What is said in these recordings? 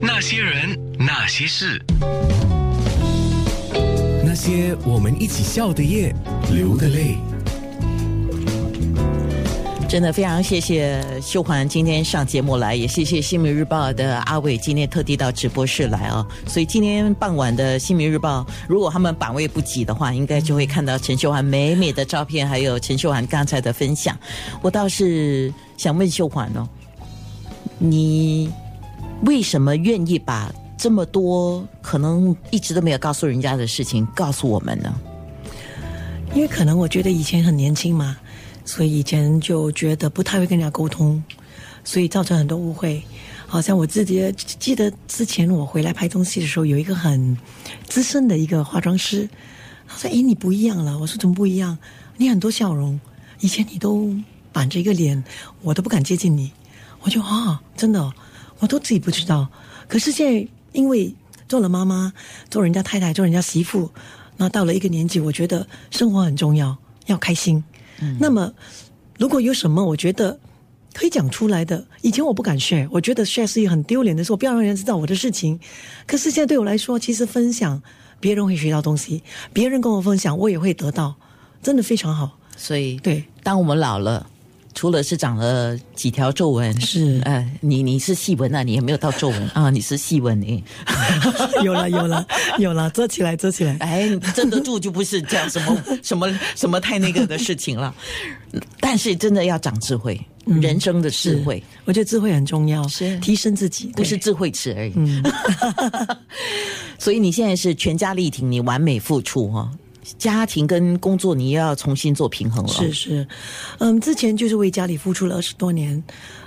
那些人，那些事，那些我们一起笑的夜，流的泪。真的非常谢谢秀环今天上节目来，也谢谢《新民日报》的阿伟今天特地到直播室来啊。所以今天傍晚的《新民日报》，如果他们版位不挤的话，应该就会看到陈秀环美美的照片，还有陈秀环刚才的分享。我倒是想问秀环哦，你为什么愿意把这么多可能一直都没有告诉人家的事情告诉我们呢？因为可能我觉得以前很年轻嘛。所以以前就觉得不太会跟人家沟通，所以造成很多误会。好像我自己记得之前我回来拍东西的时候，有一个很资深的一个化妆师，他说：“哎，你不一样了。”我说：“怎么不一样？你很多笑容，以前你都板着一个脸，我都不敢接近你。”我就啊，真的，我都自己不知道。可是现在因为做了妈妈，做人家太太，做人家媳妇，那到了一个年纪，我觉得生活很重要，要开心。嗯那么，如果有什么我觉得可以讲出来的，以前我不敢 share，我觉得 share 是一个很丢脸的事，我不要让人知道我的事情。可是现在对我来说，其实分享别人会学到东西，别人跟我分享，我也会得到，真的非常好。所以，对，当我们老了。除了是长了几条皱纹，是，呃，你你是细纹啊，你也没有到皱纹。啊，你是细纹诶，有了有了有了，遮起来遮起来，哎，遮得住就不是这样什么 什么什么太那个的事情了，但是真的要长智慧，人生的智慧，我觉得智慧很重要，是。提升自己，不是智慧池而已，所以你现在是全家力挺你，完美付出哈。家庭跟工作，你又要重新做平衡了。是是，嗯，之前就是为家里付出了二十多年，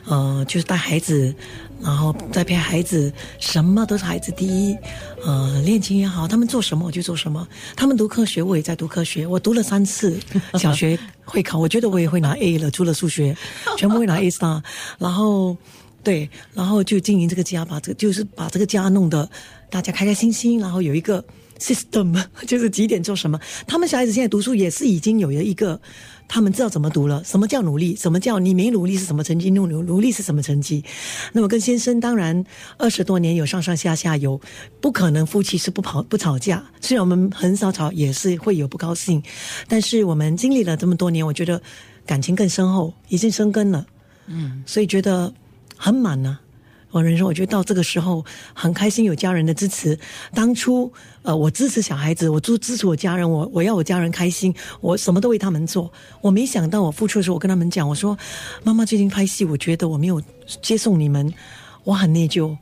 呃，就是带孩子，然后再陪孩子，什么都是孩子第一。呃，练琴也好，他们做什么我就做什么。他们读科学，我也在读科学。我读了三次小学会考，我觉得我也会拿 A 了，除了数学，全部会拿 A star。然后，对，然后就经营这个家，把这个就是把这个家弄得大家开开心心，然后有一个。System 就是几点做什么？他们小孩子现在读书也是已经有了一个，他们知道怎么读了。什么叫努力？什么叫你没努力是什么成绩？努努努力是什么成绩？那么跟先生当然二十多年有上上下下有，不可能夫妻是不跑不吵架。虽然我们很少吵，也是会有不高兴，但是我们经历了这么多年，我觉得感情更深厚，已经生根了。嗯，所以觉得很满呢。人生，我觉得到这个时候很开心，有家人的支持。当初，呃，我支持小孩子，我支支持我家人，我我要我家人开心，我什么都为他们做。我没想到，我付出的时候，我跟他们讲，我说：“妈妈最近拍戏，我觉得我没有接送你们，我很内疚。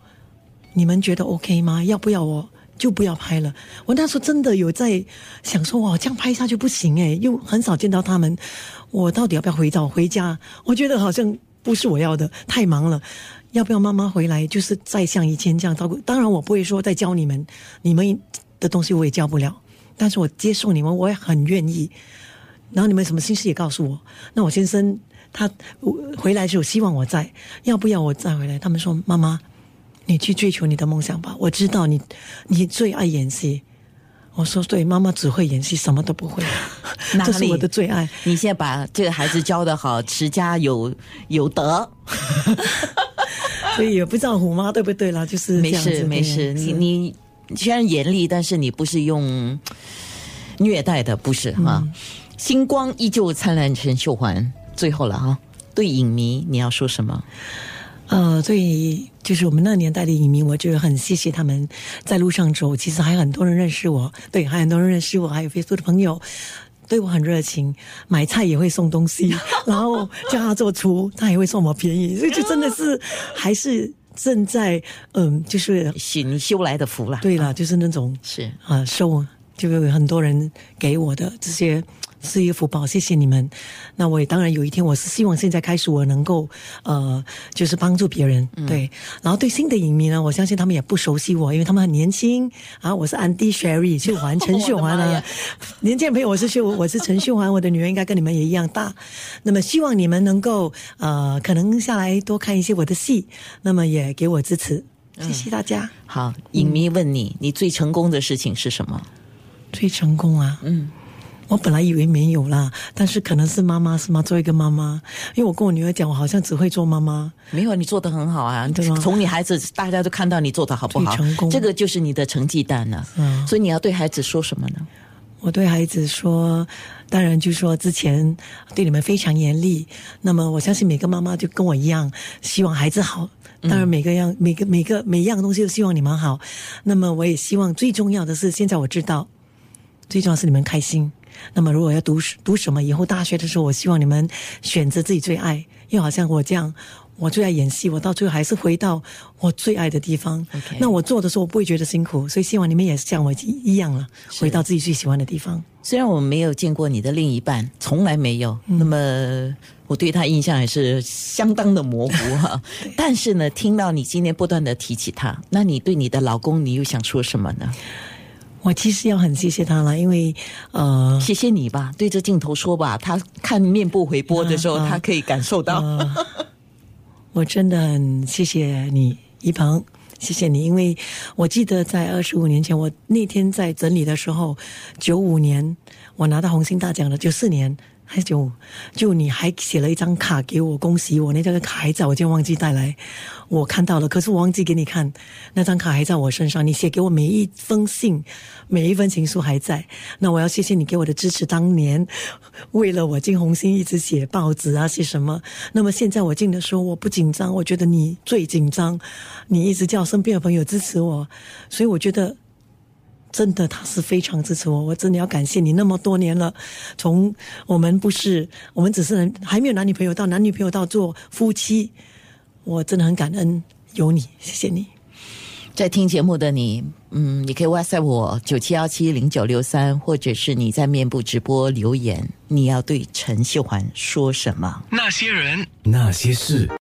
你们觉得 OK 吗？要不要我就不要拍了？”我那时候真的有在想说：“哇，这样拍下去不行诶，又很少见到他们，我到底要不要回早回家？我觉得好像不是我要的，太忙了。”要不要妈妈回来？就是再像以前这样照顾。当然，我不会说再教你们，你们的东西我也教不了。但是我接受你们，我也很愿意。然后你们什么心事也告诉我。那我先生他回来的时候希望我在，要不要我再回来？他们说妈妈，你去追求你的梦想吧。我知道你，你最爱演戏。我说对，妈妈只会演戏，什么都不会。这是我的最爱。你现在把这个孩子教的好，持家有有德。所以也不知道虎妈对不对啦，就是没事没事。你你虽然严厉，但是你不是用虐待的，不是哈。星光依旧灿烂，陈秀环。最后了哈，对影迷你要说什么？呃，对，就是我们那年代的影迷，我就很谢谢他们在路上走。其实还有很多人认识我，对，还有很多人认识我，还有非洲的朋友。对我很热情，买菜也会送东西，然后叫他做厨，他也会送我便宜，所以就真的是还是正在嗯，就是行修来的福啦。对啦，就是那种是啊，收就有很多人给我的这些。是一个福报，谢谢你们。那我也当然有一天，我是希望现在开始，我能够呃，就是帮助别人。对，然后对新的影迷呢，我相信他们也不熟悉我，因为他们很年轻啊。我是 Andy Sherry 秀环陈秀环啊，年轻朋友，我是秀，我是陈秀环，我的女儿应该跟你们也一样大。那么希望你们能够呃，可能下来多看一些我的戏，那么也给我支持，谢谢大家。好，影迷问你，你最成功的事情是什么？最成功啊，嗯。我本来以为没有啦，但是可能是妈妈是吗？做一个妈妈，因为我跟我女儿讲，我好像只会做妈妈。没有，你做的很好啊！对吗从你孩子，大家都看到你做的好不好成功？这个就是你的成绩单了。嗯所以你要对孩子说什么呢？我对孩子说，当然就说之前对你们非常严厉。那么我相信每个妈妈就跟我一样，希望孩子好。当然每个样、每个每个每一样东西都希望你们好。那么我也希望最重要的是，现在我知道，最重要是你们开心。那么如果要读读什么，以后大学的时候，我希望你们选择自己最爱，因为好像我这样。我最爱演戏，我到最后还是回到我最爱的地方。那我做的时候，我不会觉得辛苦，所以希望你们也是像我一一样了，回到自己最喜欢的地方。虽然我没有见过你的另一半，从来没有，那么我对他印象也是相当的模糊哈。但是呢，听到你今天不断的提起他，那你对你的老公，你又想说什么呢？我其实要很谢谢他了，因为呃，谢谢你吧，对着镜头说吧。他看面部回播的时候，他可以感受到。我真的很谢谢你，一鹏，谢谢你，因为我记得在二十五年前，我那天在整理的时候，九五年我拿到红星大奖的，九四年还就，就你还写了一张卡给我，恭喜我，那张卡还在，我就忘记带来，我看到了，可是我忘记给你看，那张卡还在我身上，你写给我每一封信，每一封情书还在，那我要谢谢你给我的支持，当年为了我进红星一直写报纸啊，写什么，那么现在我进的时候我不紧张，我觉得你最紧张，你一直叫身边的朋友支持我，所以我觉得。真的，他是非常支持我，我真的要感谢你那么多年了。从我们不是，我们只是还没有男女朋友，到男女朋友到做夫妻，我真的很感恩有你，谢谢你。在听节目的你，嗯，你可以 WhatsApp 我九七幺七零九六三，或者是你在面部直播留言，你要对陈秀环说什么？那些人，那些事。